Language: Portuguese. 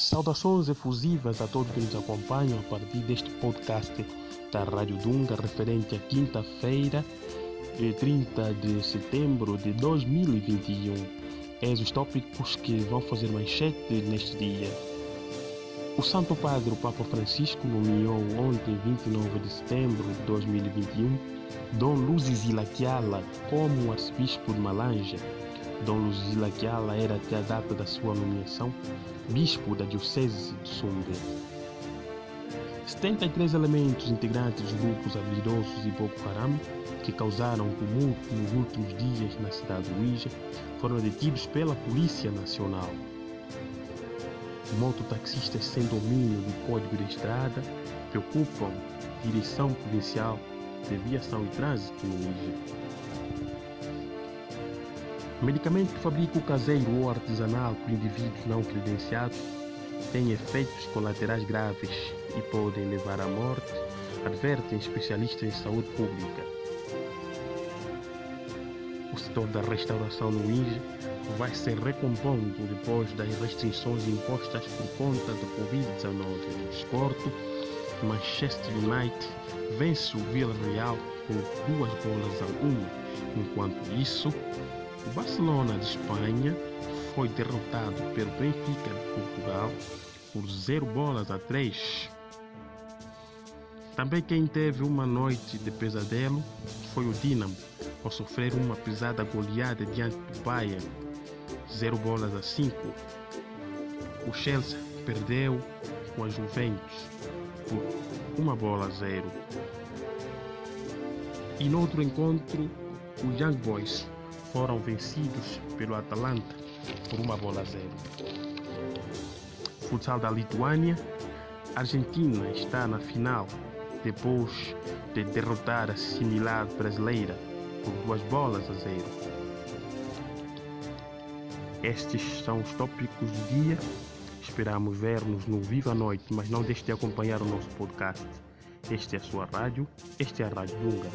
Saudações efusivas a todos que nos acompanham a partir deste podcast da Rádio Dunga, referente à quinta-feira, 30 de setembro de 2021. Eis os tópicos que vão fazer manchete neste dia. O Santo Padre, o Papa Francisco, nomeou ontem, 29 de setembro de 2021, Dom Luzizila Kiala como arcebispo de Malanja Dom Luzila Kiala era até a data da sua nomeação bispo da Diocese de Sumbe. 73 elementos integrantes dos grupos habilidosos de Boko Haram que causaram tumulto nos últimos dias na cidade de Luísa foram detidos pela Polícia Nacional. Mototaxistas sem domínio do código de estrada preocupam Direção Provincial de Viação e Trânsito no Luísa. Medicamento fabrico caseiro ou artesanal por indivíduos não credenciados tem efeitos colaterais graves e podem levar à morte, advertem especialistas em saúde pública. O setor da restauração no INGE vai se recompondo depois das restrições impostas por conta da Covid-19 no desporto. Manchester United vence o Villarreal por duas bolas a uma. Enquanto isso, o Barcelona de Espanha foi derrotado pelo Benfica de Portugal por 0 bolas a 3. Também quem teve uma noite de pesadelo foi o Dinamo, ao sofrer uma pesada goleada diante do Bayern, 0 bolas a 5. O Chelsea perdeu com a Juventus por uma bola a 0. E no outro encontro, o Young Boys foram vencidos pelo Atalanta por uma bola a zero. Futsal da Lituânia, Argentina está na final depois de derrotar a similar brasileira por duas bolas a zero. Estes são os tópicos do dia. Esperamos ver-nos no Viva Noite, mas não deixe de acompanhar o nosso podcast. Este é a sua rádio, este é a Rádio Lunga.